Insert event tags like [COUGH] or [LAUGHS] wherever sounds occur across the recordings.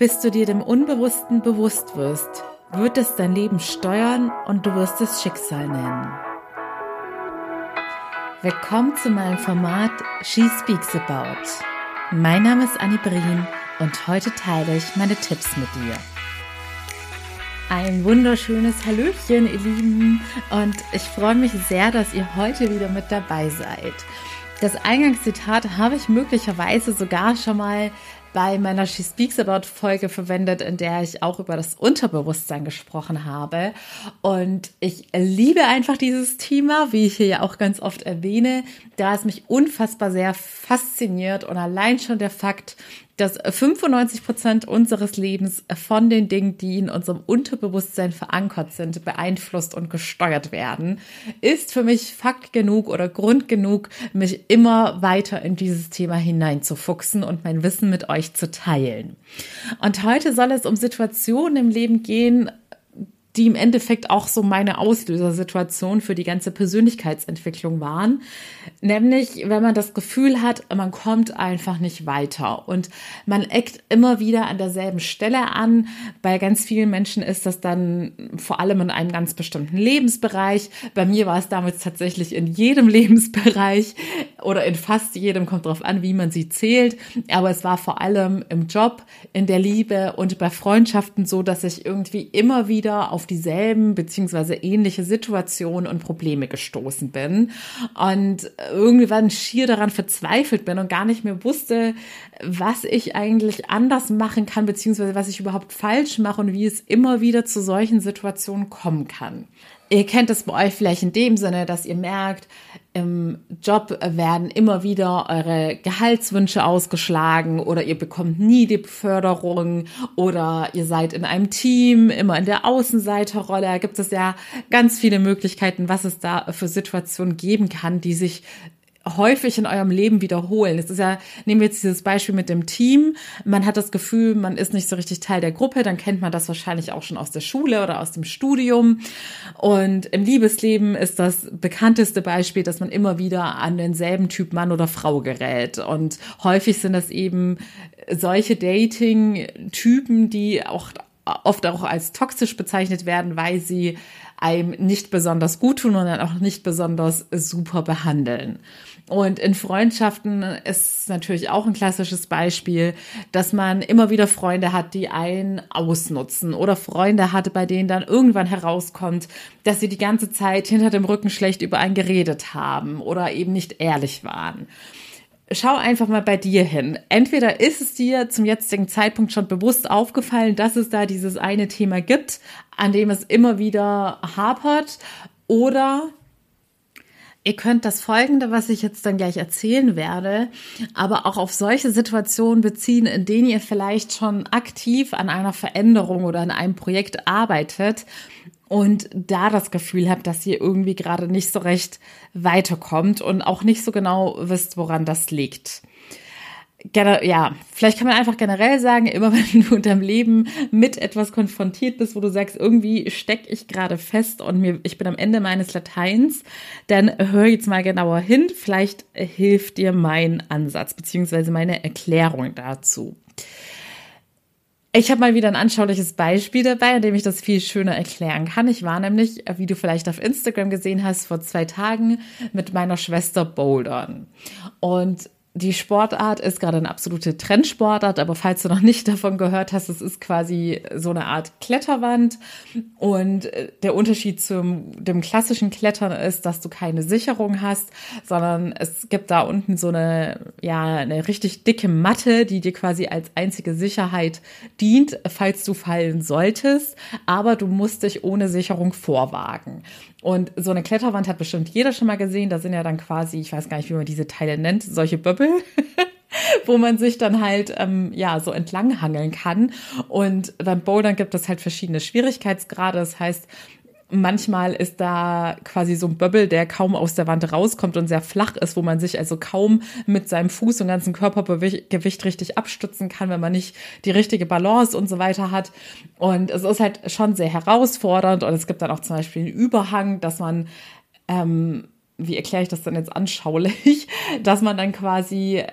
Bis du dir dem Unbewussten bewusst wirst, wird es dein Leben steuern und du wirst es Schicksal nennen. Willkommen zu meinem Format She Speaks About. Mein Name ist Annie Brien und heute teile ich meine Tipps mit dir. Ein wunderschönes Hallöchen, ihr Lieben, und ich freue mich sehr, dass ihr heute wieder mit dabei seid. Das Eingangszitat habe ich möglicherweise sogar schon mal bei meiner She Speaks About Folge verwendet, in der ich auch über das Unterbewusstsein gesprochen habe. Und ich liebe einfach dieses Thema, wie ich hier ja auch ganz oft erwähne, da es mich unfassbar sehr fasziniert und allein schon der Fakt, dass 95 Prozent unseres Lebens von den Dingen, die in unserem Unterbewusstsein verankert sind, beeinflusst und gesteuert werden, ist für mich Fakt genug oder Grund genug, mich immer weiter in dieses Thema hineinzufuchsen und mein Wissen mit euch zu teilen. Und heute soll es um Situationen im Leben gehen, die im Endeffekt auch so meine Auslösersituation für die ganze Persönlichkeitsentwicklung waren. Nämlich, wenn man das Gefühl hat, man kommt einfach nicht weiter und man eckt immer wieder an derselben Stelle an. Bei ganz vielen Menschen ist das dann vor allem in einem ganz bestimmten Lebensbereich. Bei mir war es damals tatsächlich in jedem [LAUGHS] Lebensbereich oder in fast jedem, kommt drauf an, wie man sie zählt. Aber es war vor allem im Job, in der Liebe und bei Freundschaften so, dass ich irgendwie immer wieder auf auf dieselben beziehungsweise ähnliche Situationen und Probleme gestoßen bin und irgendwann schier daran verzweifelt bin und gar nicht mehr wusste, was ich eigentlich anders machen kann, beziehungsweise was ich überhaupt falsch mache und wie es immer wieder zu solchen Situationen kommen kann. Ihr kennt es bei euch vielleicht in dem Sinne, dass ihr merkt, im Job werden immer wieder eure Gehaltswünsche ausgeschlagen oder ihr bekommt nie die Beförderung oder ihr seid in einem Team, immer in der Außenseiterrolle. Da gibt es ja ganz viele Möglichkeiten, was es da für Situationen geben kann, die sich häufig in eurem Leben wiederholen. Es ist ja, nehmen wir jetzt dieses Beispiel mit dem Team. Man hat das Gefühl, man ist nicht so richtig Teil der Gruppe, dann kennt man das wahrscheinlich auch schon aus der Schule oder aus dem Studium. Und im Liebesleben ist das bekannteste Beispiel, dass man immer wieder an denselben Typ Mann oder Frau gerät. Und häufig sind das eben solche Dating-Typen, die auch oft auch als toxisch bezeichnet werden, weil sie einem nicht besonders gut tun und dann auch nicht besonders super behandeln. Und in Freundschaften ist natürlich auch ein klassisches Beispiel, dass man immer wieder Freunde hat, die einen ausnutzen oder Freunde hatte, bei denen dann irgendwann herauskommt, dass sie die ganze Zeit hinter dem Rücken schlecht über einen geredet haben oder eben nicht ehrlich waren schau einfach mal bei dir hin. Entweder ist es dir zum jetzigen Zeitpunkt schon bewusst aufgefallen, dass es da dieses eine Thema gibt, an dem es immer wieder hapert, oder Ihr könnt das Folgende, was ich jetzt dann gleich erzählen werde, aber auch auf solche Situationen beziehen, in denen ihr vielleicht schon aktiv an einer Veränderung oder an einem Projekt arbeitet und da das Gefühl habt, dass ihr irgendwie gerade nicht so recht weiterkommt und auch nicht so genau wisst, woran das liegt ja, vielleicht kann man einfach generell sagen, immer [LAUGHS] wenn du in deinem Leben mit etwas konfrontiert bist, wo du sagst, irgendwie steck ich gerade fest und mir, ich bin am Ende meines Lateins, dann hör jetzt mal genauer hin. Vielleicht hilft dir mein Ansatz beziehungsweise meine Erklärung dazu. Ich habe mal wieder ein anschauliches Beispiel dabei, an dem ich das viel schöner erklären kann. Ich war nämlich, wie du vielleicht auf Instagram gesehen hast, vor zwei Tagen mit meiner Schwester bouldern. Und die Sportart ist gerade eine absolute Trendsportart, aber falls du noch nicht [LAUGHS] davon gehört hast, es ist quasi so eine Art Kletterwand und äh, der Unterschied zum dem klassischen Klettern ist, dass du keine Sicherung hast, sondern es gibt da unten so eine ja eine richtig dicke Matte, die dir quasi als einzige Sicherheit dient, falls du fallen solltest, aber du musst dich ohne Sicherung vorwagen. Und so eine Kletterwand hat bestimmt jeder schon mal gesehen. Da sind ja dann quasi, ich weiß gar nicht, wie man diese Teile nennt, solche Böbbel, [LAUGHS] wo man sich dann halt ähm, ja so entlang hangeln kann. Und beim Bouldern gibt es halt verschiedene Schwierigkeitsgrade. Das heißt, Manchmal ist da quasi so ein Böbbel, der kaum aus der Wand rauskommt und sehr flach ist, wo man sich also kaum mit seinem Fuß und ganzen Körpergewicht richtig abstützen kann, wenn man nicht die richtige Balance und so weiter hat. Und es ist halt schon sehr herausfordernd und es gibt dann auch zum Beispiel einen Überhang, dass man ähm, wie erkläre ich das denn jetzt anschaulich, [LAUGHS] dass man dann quasi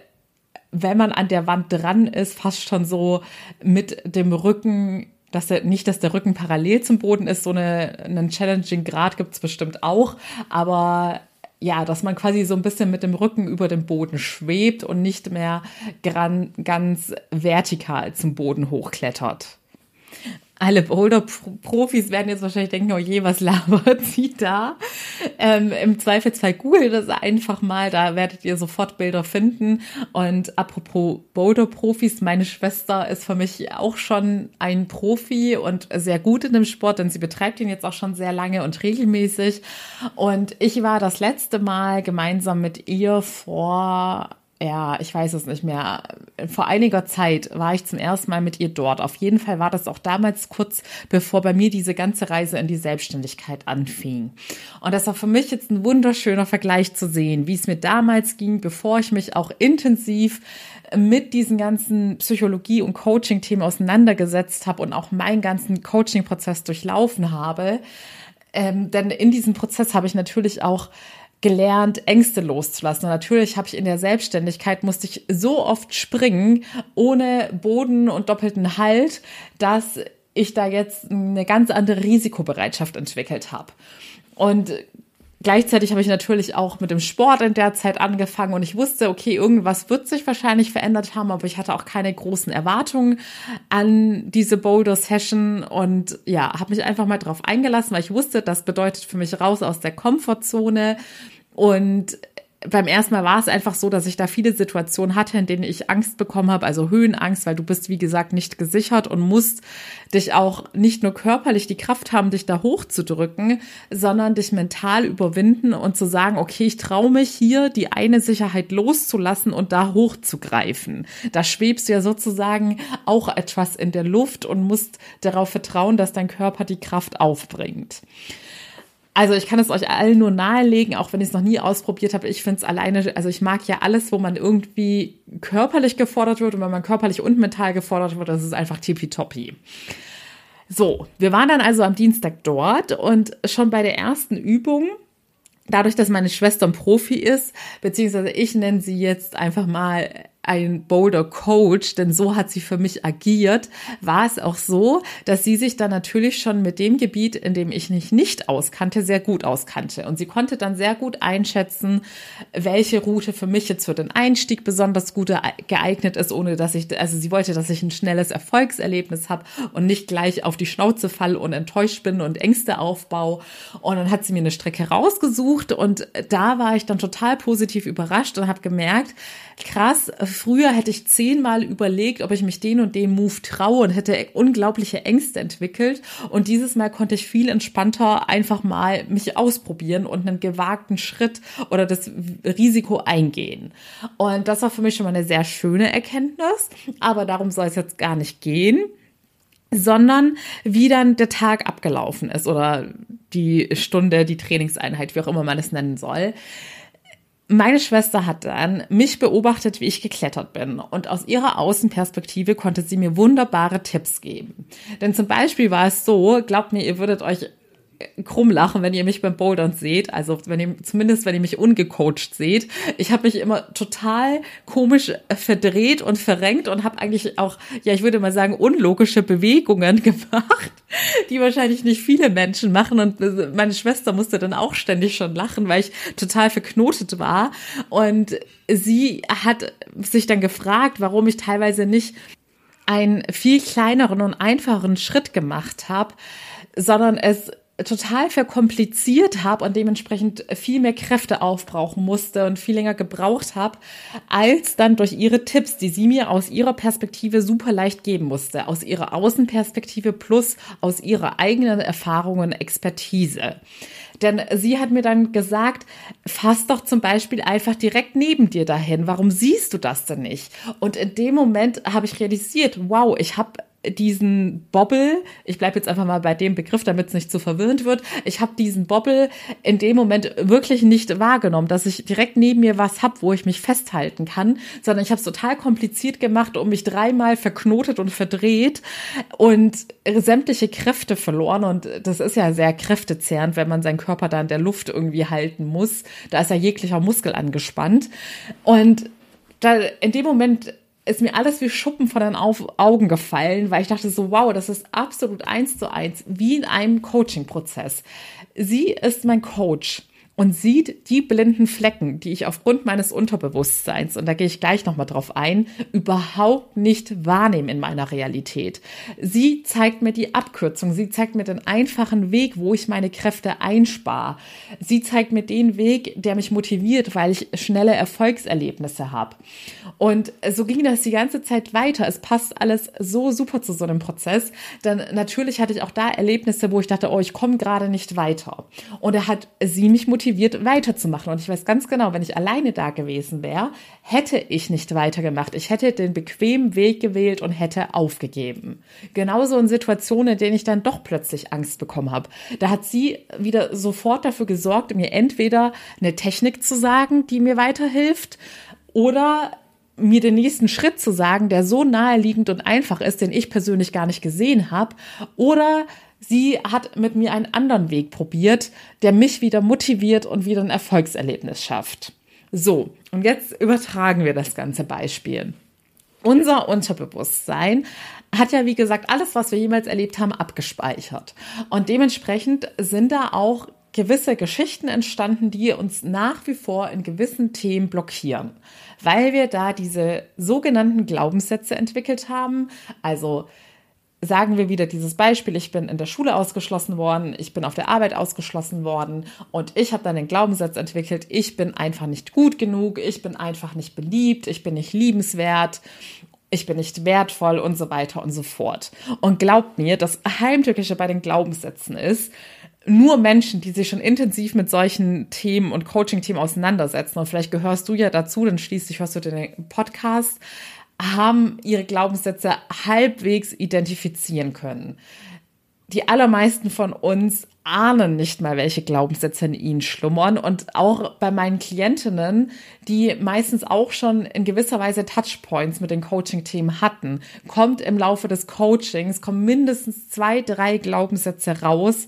wenn man an der Wand dran ist, fast schon so mit dem Rücken dass der, nicht, dass der Rücken parallel zum Boden ist, so eine, einen challenging Grad gibt's bestimmt auch, aber ja, dass man quasi so ein bisschen mit dem Rücken über dem Boden schwebt und nicht mehr gran, ganz vertikal zum Boden hochklettert alle Boulder-Profis werden jetzt wahrscheinlich denken, oh je, was labert sie da? Ähm, Im Zweifelsfall google das einfach mal, da werdet ihr sofort Bilder finden. Und apropos Boulder-Profis, meine Schwester ist für mich auch schon ein Profi und sehr gut in dem Sport, denn sie betreibt ihn jetzt auch schon sehr lange und regelmäßig. Und ich war das letzte Mal gemeinsam mit ihr vor ja, ich weiß es nicht mehr. Vor einiger Zeit war ich zum ersten Mal mit ihr dort. Auf jeden Fall war das auch damals kurz bevor bei mir diese ganze Reise in die Selbstständigkeit anfing. Und das war für mich jetzt ein wunderschöner Vergleich zu sehen, wie es mir damals ging, bevor ich mich auch intensiv mit diesen ganzen Psychologie- und Coaching-Themen auseinandergesetzt habe und auch meinen ganzen Coaching-Prozess durchlaufen habe. Ähm, denn in diesem Prozess habe ich natürlich auch gelernt, Ängste loszulassen. Und natürlich habe ich in der Selbstständigkeit musste ich so oft springen, ohne Boden und doppelten Halt, dass ich da jetzt eine ganz andere Risikobereitschaft entwickelt habe. Und Gleichzeitig habe ich natürlich auch mit dem Sport in der Zeit angefangen und ich wusste, okay, irgendwas wird sich wahrscheinlich verändert haben, aber ich hatte auch keine großen Erwartungen an diese Boulder Session und ja, habe mich einfach mal drauf eingelassen, weil ich wusste, das bedeutet für mich raus aus der Komfortzone und beim ersten Mal war es einfach so, dass ich da viele Situationen hatte, in denen ich Angst bekommen habe, also Höhenangst, weil du bist, wie gesagt, nicht gesichert und musst dich auch nicht nur körperlich die Kraft haben, dich da hochzudrücken, sondern dich mental überwinden und zu sagen, okay, ich traue mich hier, die eine Sicherheit loszulassen und da hochzugreifen. Da schwebst du ja sozusagen auch etwas in der Luft und musst darauf vertrauen, dass dein Körper die Kraft aufbringt. Also ich kann es euch allen nur nahelegen, auch wenn ich es noch nie ausprobiert habe. Ich finde es alleine, also ich mag ja alles, wo man irgendwie körperlich gefordert wird und wenn man körperlich und mental gefordert wird, das ist einfach tippitoppi. So, wir waren dann also am Dienstag dort und schon bei der ersten Übung dadurch, dass meine Schwester ein Profi ist, beziehungsweise ich nenne sie jetzt einfach mal ein Boulder Coach, denn so hat sie für mich agiert, war es auch so, dass sie sich dann natürlich schon mit dem Gebiet, in dem ich mich nicht auskannte, sehr gut auskannte. Und sie konnte dann sehr gut einschätzen, welche Route für mich jetzt für den Einstieg besonders gut geeignet ist, ohne dass ich, also sie wollte, dass ich ein schnelles Erfolgserlebnis habe und nicht gleich auf die Schnauze fall und enttäuscht bin und Ängste aufbau. Und dann hat sie mir eine Strecke rausgesucht und da war ich dann total positiv überrascht und habe gemerkt, krass, früher hätte ich zehnmal überlegt, ob ich mich den und den Move traue und hätte unglaubliche Ängste entwickelt. Und dieses Mal konnte ich viel entspannter einfach mal mich ausprobieren und einen gewagten Schritt oder das Risiko eingehen. Und das war für mich schon mal eine sehr schöne Erkenntnis. Aber darum soll es jetzt gar nicht gehen sondern wie dann der Tag abgelaufen ist oder die Stunde, die Trainingseinheit, wie auch immer man es nennen soll meine Schwester hat dann mich beobachtet, wie ich geklettert bin. Und aus ihrer Außenperspektive konnte sie mir wunderbare Tipps geben. Denn zum Beispiel war es so, glaubt mir, ihr würdet euch krumm lachen, wenn ihr mich beim Bouldern seht. Also wenn ihr, zumindest wenn ihr mich ungecoacht seht. Ich habe mich immer total komisch verdreht und verrenkt und habe eigentlich auch, ja, ich würde mal sagen, unlogische Bewegungen [LAUGHS] gemacht, die wahrscheinlich nicht viele Menschen machen. Und meine Schwester musste dann auch ständig schon lachen, weil ich total verknotet war. Und sie hat sich dann gefragt, warum ich teilweise nicht einen viel kleineren und einfacheren Schritt gemacht habe, sondern es total verkompliziert habe und dementsprechend viel mehr Kräfte aufbrauchen musste und viel länger gebraucht habe, als dann durch ihre Tipps, die sie mir aus ihrer Perspektive super leicht geben musste, aus ihrer Außenperspektive plus aus ihrer eigenen Erfahrung und Expertise. Denn sie hat mir dann gesagt, fass doch zum Beispiel einfach direkt neben dir dahin. Warum siehst du das denn nicht? Und in dem Moment habe ich realisiert, wow, ich habe diesen Bobbel, ich bleibe jetzt einfach mal bei dem Begriff, damit es nicht zu verwirrend wird, ich habe diesen Bobbel in dem Moment wirklich nicht wahrgenommen, dass ich direkt neben mir was hab, wo ich mich festhalten kann, sondern ich habe es total kompliziert gemacht und mich dreimal verknotet und verdreht und sämtliche Kräfte verloren und das ist ja sehr kräftezehrend, wenn man seinen Körper da in der Luft irgendwie halten muss. Da ist ja jeglicher Muskel angespannt und da in dem Moment ist mir alles wie Schuppen von den Augen gefallen, weil ich dachte so, wow, das ist absolut eins zu eins, wie in einem Coaching-Prozess. Sie ist mein Coach und sieht die blinden Flecken, die ich aufgrund meines Unterbewusstseins, und da gehe ich gleich nochmal drauf ein, überhaupt nicht wahrnehme in meiner Realität. Sie zeigt mir die Abkürzung, sie zeigt mir den einfachen Weg, wo ich meine Kräfte einspare. Sie zeigt mir den Weg, der mich motiviert, weil ich schnelle Erfolgserlebnisse habe. Und so ging das die ganze Zeit weiter. Es passt alles so super zu so einem Prozess. Dann natürlich hatte ich auch da Erlebnisse, wo ich dachte, oh, ich komme gerade nicht weiter. Und er hat sie mich motiviert motiviert, weiterzumachen. Und ich weiß ganz genau, wenn ich alleine da gewesen wäre, hätte ich nicht weitergemacht. Ich hätte den bequemen Weg gewählt und hätte aufgegeben. Genauso in Situationen, in denen ich dann doch plötzlich Angst bekommen habe. Da hat sie wieder sofort dafür gesorgt, mir entweder eine Technik zu sagen, die mir weiterhilft, oder mir den nächsten Schritt zu sagen, der so naheliegend und einfach ist, den ich persönlich gar nicht gesehen habe, oder Sie hat mit mir einen anderen Weg probiert, der mich wieder motiviert und wieder ein Erfolgserlebnis schafft. So, und jetzt übertragen wir das ganze Beispiel. Unser Unterbewusstsein hat ja, wie gesagt, alles, was wir jemals erlebt haben, abgespeichert. Und dementsprechend sind da auch gewisse Geschichten entstanden, die uns nach wie vor in gewissen Themen blockieren, weil wir da diese sogenannten Glaubenssätze entwickelt haben, also sagen wir wieder dieses Beispiel, ich bin in der Schule ausgeschlossen worden, ich bin auf der Arbeit ausgeschlossen worden und ich habe dann den Glaubenssatz entwickelt, ich bin einfach nicht gut genug, ich bin einfach nicht beliebt, ich bin nicht liebenswert, ich bin nicht wertvoll und so weiter und so fort. Und glaubt mir, das Heimtückische bei den Glaubenssätzen ist, nur Menschen, die sich schon intensiv mit solchen Themen und Coaching-Themen auseinandersetzen, und vielleicht gehörst du ja dazu, dann schließlich hörst du den Podcast, haben ihre Glaubenssätze halbwegs identifizieren können. Die allermeisten von uns ahnen nicht mal, welche Glaubenssätze in ihnen schlummern. Und auch bei meinen Klientinnen, die meistens auch schon in gewisser Weise Touchpoints mit den Coaching-Themen hatten, kommt im Laufe des Coachings, kommen mindestens zwei, drei Glaubenssätze raus,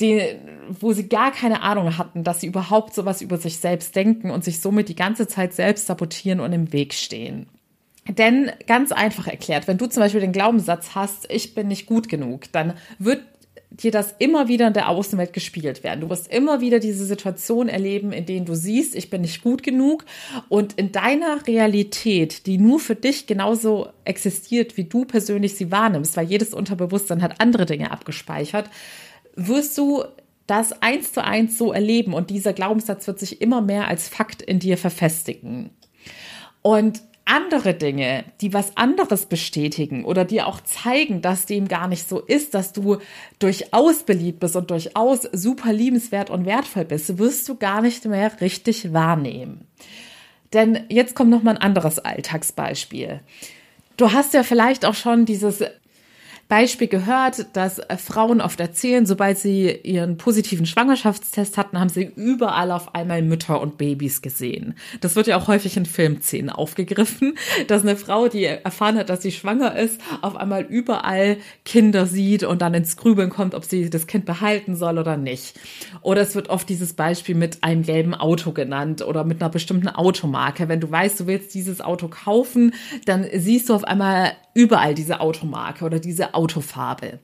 die, wo sie gar keine Ahnung hatten, dass sie überhaupt sowas über sich selbst denken und sich somit die ganze Zeit selbst sabotieren und im Weg stehen. Denn ganz einfach erklärt, wenn du zum Beispiel den Glaubenssatz hast, ich bin nicht gut genug, dann wird dir das immer wieder in der Außenwelt gespiegelt werden. Du wirst immer wieder diese Situation erleben, in denen du siehst, ich bin nicht gut genug und in deiner Realität, die nur für dich genauso existiert, wie du persönlich sie wahrnimmst, weil jedes Unterbewusstsein hat andere Dinge abgespeichert, wirst du das eins zu eins so erleben und dieser Glaubenssatz wird sich immer mehr als Fakt in dir verfestigen. Und andere Dinge, die was anderes bestätigen oder dir auch zeigen, dass dem gar nicht so ist, dass du durchaus beliebt bist und durchaus super liebenswert und wertvoll bist, wirst du gar nicht mehr richtig wahrnehmen. Denn jetzt kommt noch mal ein anderes Alltagsbeispiel. Du hast ja vielleicht auch schon dieses Beispiel gehört, dass äh, Frauen oft erzählen, sobald sie ihren positiven Schwangerschaftstest hatten, haben sie überall auf einmal Mütter und Babys gesehen. Das wird ja auch häufig in Filmszenen aufgegriffen, dass eine Frau, die erfahren hat, dass sie schwanger ist, auf einmal überall Kinder sieht und dann ins Grübeln kommt, ob sie das Kind behalten soll oder nicht. Oder es wird oft dieses Beispiel mit einem gelben Auto genannt oder mit einer bestimmten Automarke. Wenn du weißt, du willst dieses Auto kaufen, dann siehst du auf einmal überall diese Automarke oder diese Autofarbe.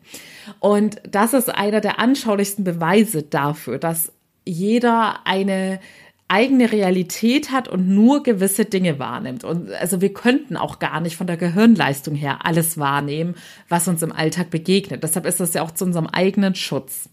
Und das ist einer der anschaulichsten Beweise dafür, dass jeder eine eigene Realität hat und nur gewisse Dinge wahrnimmt. Und also wir könnten auch gar nicht von der Gehirnleistung her alles wahrnehmen, was uns im Alltag begegnet. Deshalb ist das ja auch zu unserem eigenen Schutz.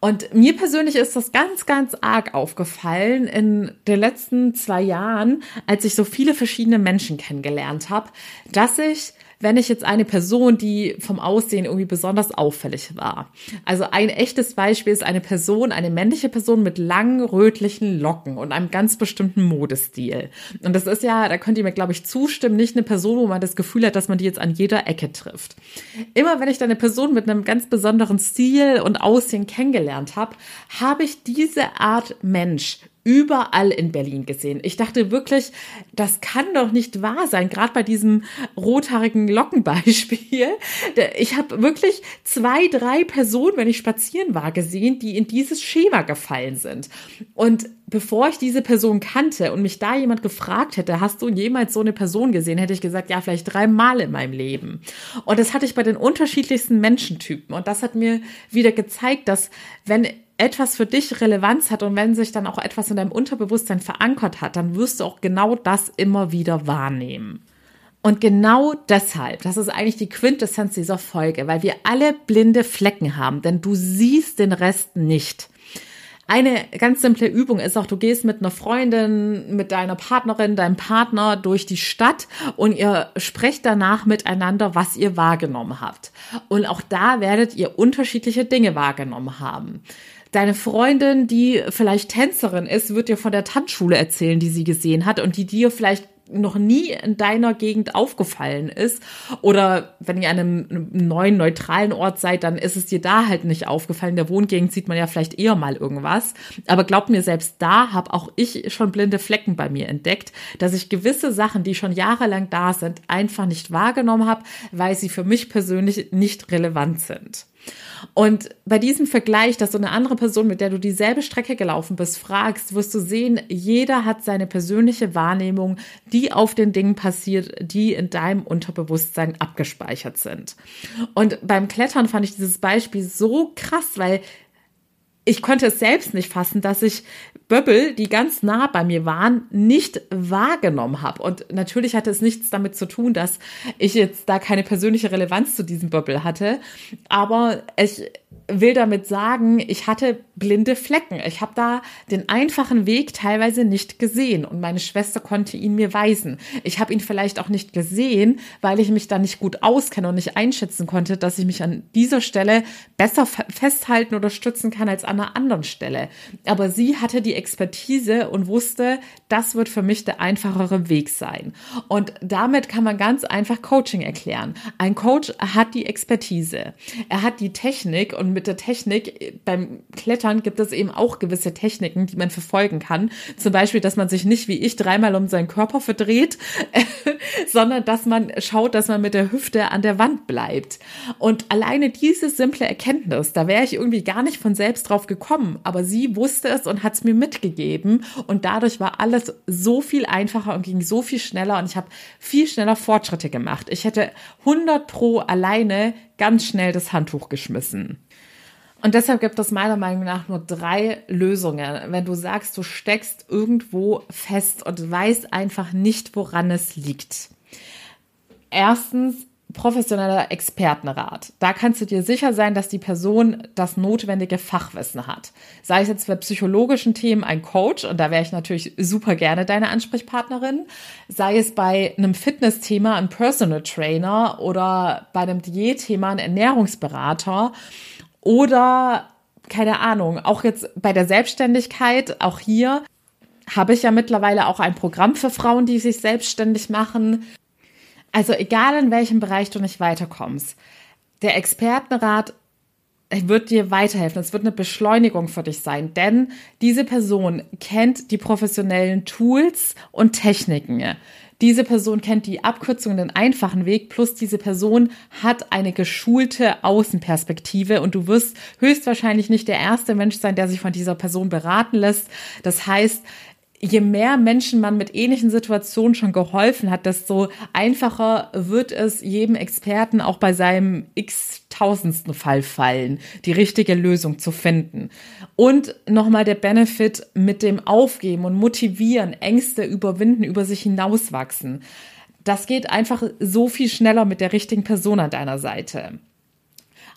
Und mir persönlich ist das ganz, ganz arg aufgefallen in den letzten zwei Jahren, als ich so viele verschiedene Menschen kennengelernt habe, dass ich wenn ich jetzt eine Person, die vom Aussehen irgendwie besonders auffällig war. Also ein echtes Beispiel ist eine Person, eine männliche Person mit langen rötlichen Locken und einem ganz bestimmten Modestil. Und das ist ja, da könnt ihr mir, glaube ich, zustimmen, nicht eine Person, wo man das Gefühl hat, dass man die jetzt an jeder Ecke trifft. Immer wenn ich da eine Person mit einem ganz besonderen Stil und Aussehen kennengelernt habe, habe ich diese Art Mensch überall in Berlin gesehen. Ich dachte wirklich, das kann doch nicht wahr sein, gerade bei diesem rothaarigen Lockenbeispiel. Ich habe wirklich zwei, drei Personen, wenn ich spazieren war, gesehen, die in dieses Schema gefallen sind. Und bevor ich diese Person kannte und mich da jemand gefragt hätte, hast du jemals so eine Person gesehen, hätte ich gesagt, ja, vielleicht dreimal in meinem Leben. Und das hatte ich bei den unterschiedlichsten Menschentypen. Und das hat mir wieder gezeigt, dass wenn etwas für dich Relevanz hat und wenn sich dann auch etwas in deinem Unterbewusstsein verankert hat, dann wirst du auch genau das immer wieder wahrnehmen. Und genau deshalb, das ist eigentlich die Quintessenz dieser Folge, weil wir alle blinde Flecken haben, denn du siehst den Rest nicht. Eine ganz simple Übung ist auch, du gehst mit einer Freundin, mit deiner Partnerin, deinem Partner durch die Stadt und ihr sprecht danach miteinander, was ihr wahrgenommen habt. Und auch da werdet ihr unterschiedliche Dinge wahrgenommen haben. Deine Freundin, die vielleicht Tänzerin ist, wird dir von der Tanzschule erzählen, die sie gesehen hat und die dir vielleicht noch nie in deiner Gegend aufgefallen ist oder wenn ihr an einem neuen neutralen Ort seid, dann ist es dir da halt nicht aufgefallen. In der Wohngegend sieht man ja vielleicht eher mal irgendwas. Aber glaubt mir, selbst da habe auch ich schon blinde Flecken bei mir entdeckt, dass ich gewisse Sachen, die schon jahrelang da sind, einfach nicht wahrgenommen habe, weil sie für mich persönlich nicht relevant sind. Und bei diesem Vergleich, dass du eine andere Person, mit der du dieselbe Strecke gelaufen bist, fragst, wirst du sehen, jeder hat seine persönliche Wahrnehmung, die auf den Dingen passiert, die in deinem Unterbewusstsein abgespeichert sind. Und beim Klettern fand ich dieses Beispiel so krass, weil ich konnte es selbst nicht fassen, dass ich Böbbel, die ganz nah bei mir waren, nicht wahrgenommen habe. Und natürlich hatte es nichts damit zu tun, dass ich jetzt da keine persönliche Relevanz zu diesem Böbbel hatte. Aber ich will damit sagen, ich hatte blinde Flecken. Ich habe da den einfachen Weg teilweise nicht gesehen und meine Schwester konnte ihn mir weisen. Ich habe ihn vielleicht auch nicht gesehen, weil ich mich da nicht gut auskenne und nicht einschätzen konnte, dass ich mich an dieser Stelle besser festhalten oder stützen kann als an einer anderen Stelle. Aber sie hatte die Expertise und wusste, das wird für mich der einfachere Weg sein. Und damit kann man ganz einfach Coaching erklären. Ein Coach hat die Expertise. Er hat die Technik und mit der Technik beim Klettern gibt es eben auch gewisse Techniken, die man verfolgen kann. Zum Beispiel, dass man sich nicht wie ich dreimal um seinen Körper verdreht, [LAUGHS] sondern dass man schaut, dass man mit der Hüfte an der Wand bleibt. Und alleine diese simple Erkenntnis, da wäre ich irgendwie gar nicht von selbst drauf gekommen, aber sie wusste es und hat es mir mitgegeben und dadurch war alles so viel einfacher und ging so viel schneller und ich habe viel schneller Fortschritte gemacht. Ich hätte 100 pro alleine ganz schnell das Handtuch geschmissen. Und deshalb gibt es meiner Meinung nach nur drei Lösungen. Wenn du sagst, du steckst irgendwo fest und weißt einfach nicht, woran es liegt. Erstens, professioneller Expertenrat. Da kannst du dir sicher sein, dass die Person das notwendige Fachwissen hat. Sei es jetzt bei psychologischen Themen ein Coach, und da wäre ich natürlich super gerne deine Ansprechpartnerin, sei es bei einem Fitnessthema ein Personal Trainer oder bei einem Diätthema ein Ernährungsberater oder keine Ahnung, auch jetzt bei der Selbstständigkeit, auch hier habe ich ja mittlerweile auch ein Programm für Frauen, die sich selbstständig machen. Also egal in welchem Bereich du nicht weiterkommst, der Expertenrat wird dir weiterhelfen. Es wird eine Beschleunigung für dich sein, denn diese Person kennt die professionellen Tools und Techniken. Diese Person kennt die Abkürzung, den einfachen Weg, plus diese Person hat eine geschulte Außenperspektive und du wirst höchstwahrscheinlich nicht der erste Mensch sein, der sich von dieser Person beraten lässt. Das heißt, je mehr Menschen man mit ähnlichen Situationen schon geholfen hat, desto einfacher wird es jedem Experten auch bei seinem x-tausendsten Fall fallen, die richtige Lösung zu finden. Und nochmal der Benefit mit dem Aufgeben und Motivieren, Ängste überwinden, über sich hinauswachsen. Das geht einfach so viel schneller mit der richtigen Person an deiner Seite.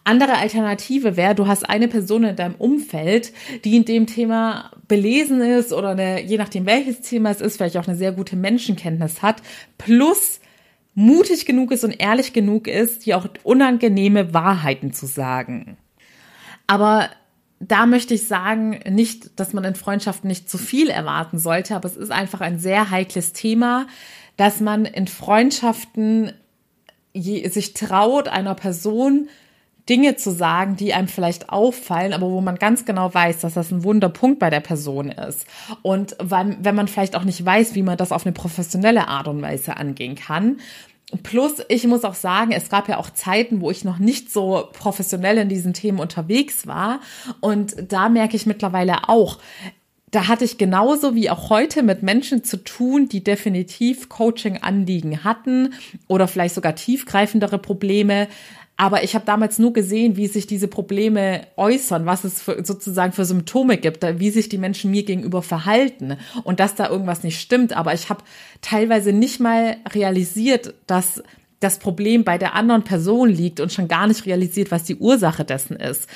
Andere Alternative wäre, du hast eine Person in deinem Umfeld, die in dem Thema belesen ist oder eine, je nachdem welches Thema es ist, vielleicht auch eine sehr gute Menschenkenntnis hat, plus mutig genug ist und ehrlich genug ist, dir auch unangenehme Wahrheiten zu sagen. Aber da möchte ich sagen, nicht, dass man in Freundschaften nicht zu viel erwarten sollte, aber es ist einfach ein sehr heikles Thema, dass man in Freundschaften sich traut, einer Person Dinge zu sagen, die einem vielleicht auffallen, aber wo man ganz genau weiß, dass das ein Wunderpunkt bei der Person ist. Und wenn, wenn man vielleicht auch nicht weiß, wie man das auf eine professionelle Art und Weise angehen kann. Plus, ich muss auch sagen, es gab ja auch Zeiten, wo ich noch nicht so professionell in diesen Themen unterwegs war. Und da merke ich mittlerweile auch, da hatte ich genauso wie auch heute mit Menschen zu tun, die definitiv Coaching-Anliegen hatten oder vielleicht sogar tiefgreifendere Probleme. Aber ich habe damals nur gesehen, wie sich diese Probleme äußern, was es für, sozusagen für Symptome gibt, wie sich die Menschen mir gegenüber verhalten und dass da irgendwas nicht stimmt. Aber ich habe teilweise nicht mal realisiert, dass das Problem bei der anderen Person liegt und schon gar nicht realisiert, was die Ursache dessen ist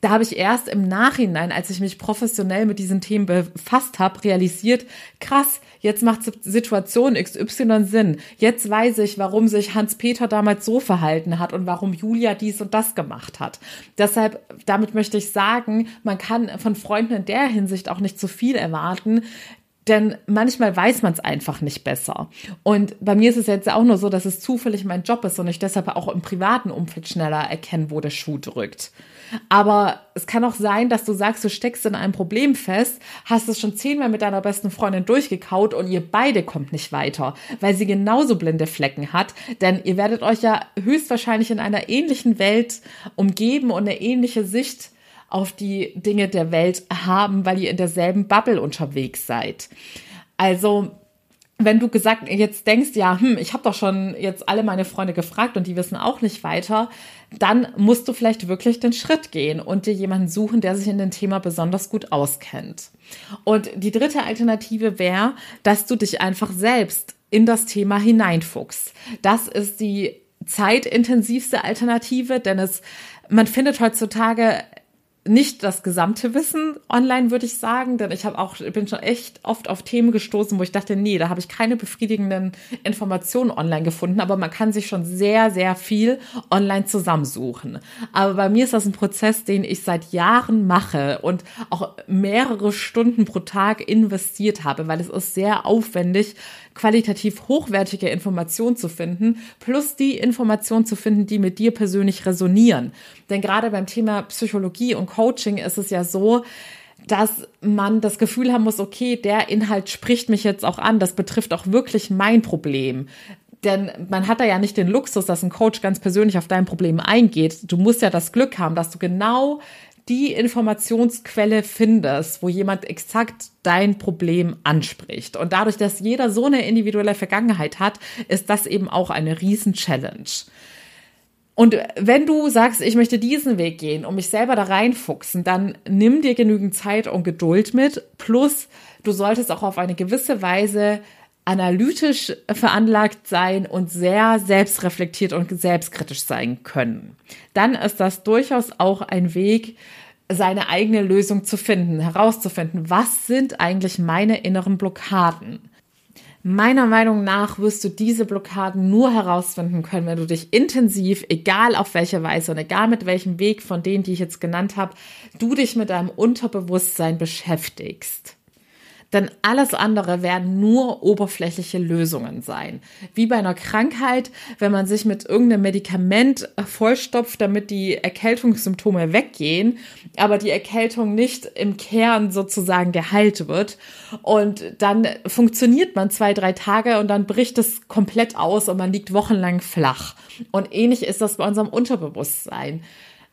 da habe ich erst im Nachhinein, als ich mich professionell mit diesen Themen befasst habe, realisiert, krass, jetzt macht Situation XY Sinn. Jetzt weiß ich, warum sich Hans-Peter damals so verhalten hat und warum Julia dies und das gemacht hat. Deshalb, damit möchte ich sagen, man kann von Freunden in der Hinsicht auch nicht zu viel erwarten. Denn manchmal weiß man es einfach nicht besser. Und bei mir ist es jetzt auch nur so, dass es zufällig mein Job ist und ich deshalb auch im privaten Umfeld schneller erkenne, wo der Schuh drückt. Aber es kann auch sein, dass du sagst, du steckst in einem Problem fest, hast es schon zehnmal mit deiner besten Freundin durchgekaut und ihr beide kommt nicht weiter, weil sie genauso blinde Flecken hat. Denn ihr werdet euch ja höchstwahrscheinlich in einer ähnlichen Welt umgeben und eine ähnliche Sicht auf die Dinge der Welt haben, weil ihr in derselben Bubble unterwegs seid. Also wenn du gesagt jetzt denkst, ja, hm, ich habe doch schon jetzt alle meine Freunde gefragt und die wissen auch nicht weiter, dann musst du vielleicht wirklich den Schritt gehen und dir jemanden suchen, der sich in dem Thema besonders gut auskennt. Und die dritte Alternative wäre, dass du dich einfach selbst in das Thema hineinfuchst. Das ist die zeitintensivste Alternative, denn es man findet heutzutage nicht das gesamte Wissen online, würde ich sagen, denn ich habe auch bin schon echt oft auf Themen gestoßen, wo ich dachte, nee, da habe ich keine befriedigenden Informationen online gefunden, aber man kann sich schon sehr sehr viel online zusammensuchen. Aber bei mir ist das ein Prozess, den ich seit Jahren mache und auch mehrere Stunden pro Tag investiert habe, weil es ist sehr aufwendig, qualitativ hochwertige Informationen zu finden, plus die Informationen zu finden, die mit dir persönlich resonieren. Denn gerade beim Thema Psychologie und Coaching ist es ja so, dass man das Gefühl haben muss, okay, der Inhalt spricht mich jetzt auch an, das betrifft auch wirklich mein Problem. Denn man hat da ja nicht den Luxus, dass ein Coach ganz persönlich auf dein Problem eingeht. Du musst ja das Glück haben, dass du genau die Informationsquelle findest, wo jemand exakt dein Problem anspricht. Und dadurch, dass jeder so eine individuelle Vergangenheit hat, ist das eben auch eine Riesen-Challenge. Und wenn du sagst, ich möchte diesen Weg gehen und mich selber da reinfuchsen, dann nimm dir genügend Zeit und Geduld mit. Plus, du solltest auch auf eine gewisse Weise analytisch veranlagt sein und sehr selbstreflektiert und selbstkritisch sein können. Dann ist das durchaus auch ein Weg, seine eigene Lösung zu finden, herauszufinden, was sind eigentlich meine inneren Blockaden. Meiner Meinung nach wirst du diese Blockaden nur herausfinden können, wenn du dich intensiv, egal auf welche Weise und egal mit welchem Weg von denen, die ich jetzt genannt habe, du dich mit deinem Unterbewusstsein beschäftigst. Denn alles andere werden nur oberflächliche Lösungen sein. Wie bei einer Krankheit, wenn man sich mit irgendeinem Medikament vollstopft, damit die Erkältungssymptome weggehen, aber die Erkältung nicht im Kern sozusagen geheilt wird. Und dann funktioniert man zwei, drei Tage und dann bricht es komplett aus und man liegt wochenlang flach. Und ähnlich ist das bei unserem Unterbewusstsein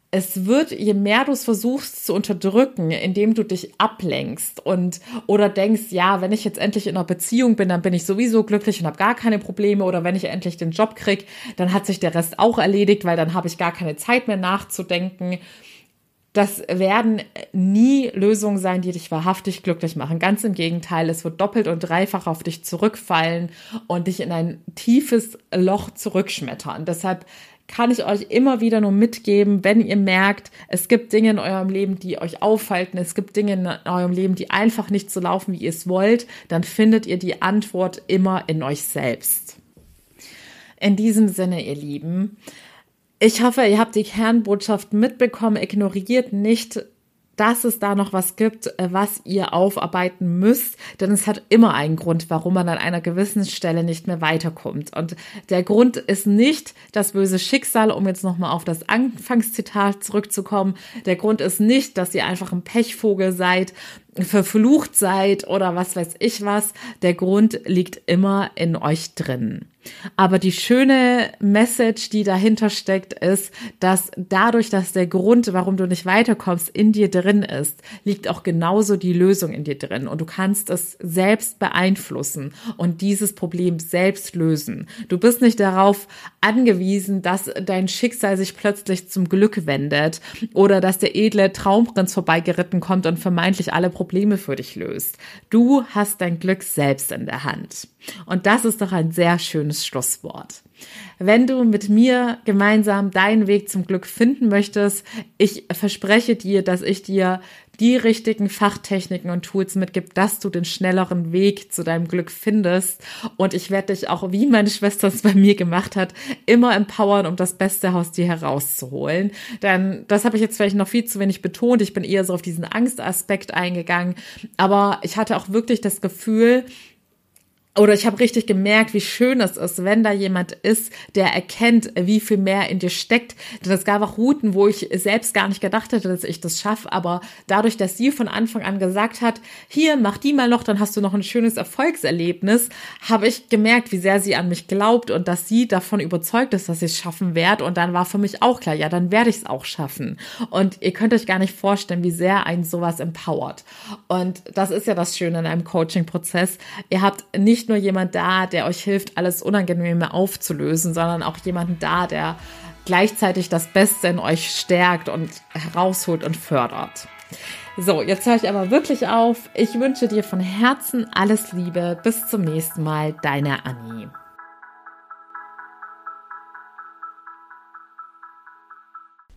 es wird, je mehr du es versuchst zu unterdrücken, indem du dich ablenkst und oder denkst, ja, wenn ich jetzt endlich in einer Beziehung bin, dann bin ich sowieso glücklich und habe gar keine Probleme oder wenn ich endlich den Job krieg, dann hat sich der Rest auch erledigt, weil dann habe ich gar keine Zeit mehr nachzudenken. Das werden nie Lösungen sein, die dich wahrhaftig glücklich machen. Ganz im Gegenteil, es wird doppelt und dreifach auf dich zurückfallen und dich in ein tiefes Loch zurückschmettern. Deshalb kann ich euch immer wieder nur mitgeben, wenn ihr merkt, es gibt Dinge in eurem Leben, die euch aufhalten, es gibt Dinge in eurem Leben, die einfach nicht so laufen, wie ihr es wollt, dann findet ihr die Antwort immer in euch selbst. In diesem Sinne, ihr Lieben, ich hoffe, ihr habt die Kernbotschaft mitbekommen. Ignoriert nicht dass es da noch was gibt, äh, was ihr aufarbeiten müsst, denn es hat immer einen Grund, warum man an einer gewissen Stelle nicht mehr weiterkommt. Und der Grund ist nicht das böse Schicksal, um jetzt nochmal auf das Anfangszitat zurückzukommen. Der Grund ist nicht, dass ihr einfach ein Pechvogel seid, verflucht seid oder was weiß ich was. Der Grund liegt immer in euch drin. Aber die schöne Message, die dahinter steckt, ist, dass dadurch, dass der Grund, warum du nicht weiterkommst, in dir drin ist, liegt auch genauso die Lösung in dir drin. Und du kannst es selbst beeinflussen und dieses Problem selbst lösen. Du bist nicht darauf angewiesen, dass dein Schicksal sich plötzlich zum Glück wendet oder dass der edle Traumprinz vorbeigeritten kommt und vermeintlich alle Probleme für dich löst. Du hast dein Glück selbst in der Hand. Und das ist doch ein sehr schönes Schlusswort. Wenn du mit mir gemeinsam deinen Weg zum Glück finden möchtest, ich verspreche dir, dass ich dir die richtigen Fachtechniken und Tools mitgebe, dass du den schnelleren Weg zu deinem Glück findest. Und ich werde dich auch, wie meine Schwester es bei mir gemacht hat, immer empowern, um das Beste aus dir herauszuholen. Denn das habe ich jetzt vielleicht noch viel zu wenig betont. Ich bin eher so auf diesen Angstaspekt eingegangen. Aber ich hatte auch wirklich das Gefühl, oder ich habe richtig gemerkt, wie schön es ist, wenn da jemand ist, der erkennt, wie viel mehr in dir steckt. Denn es gab auch Routen, wo ich selbst gar nicht gedacht hätte, dass ich das schaffe. Aber dadurch, dass sie von Anfang an gesagt hat, hier, mach die mal noch, dann hast du noch ein schönes Erfolgserlebnis, habe ich gemerkt, wie sehr sie an mich glaubt und dass sie davon überzeugt ist, dass ich es schaffen werde. Und dann war für mich auch klar, ja, dann werde ich es auch schaffen. Und ihr könnt euch gar nicht vorstellen, wie sehr ein sowas empowert. Und das ist ja das Schöne in einem Coaching-Prozess. Ihr habt nicht nur jemand da, der euch hilft, alles Unangenehme aufzulösen, sondern auch jemanden da, der gleichzeitig das Beste in euch stärkt und herausholt und fördert. So, jetzt höre ich aber wirklich auf. Ich wünsche dir von Herzen alles Liebe. Bis zum nächsten Mal, deine Annie.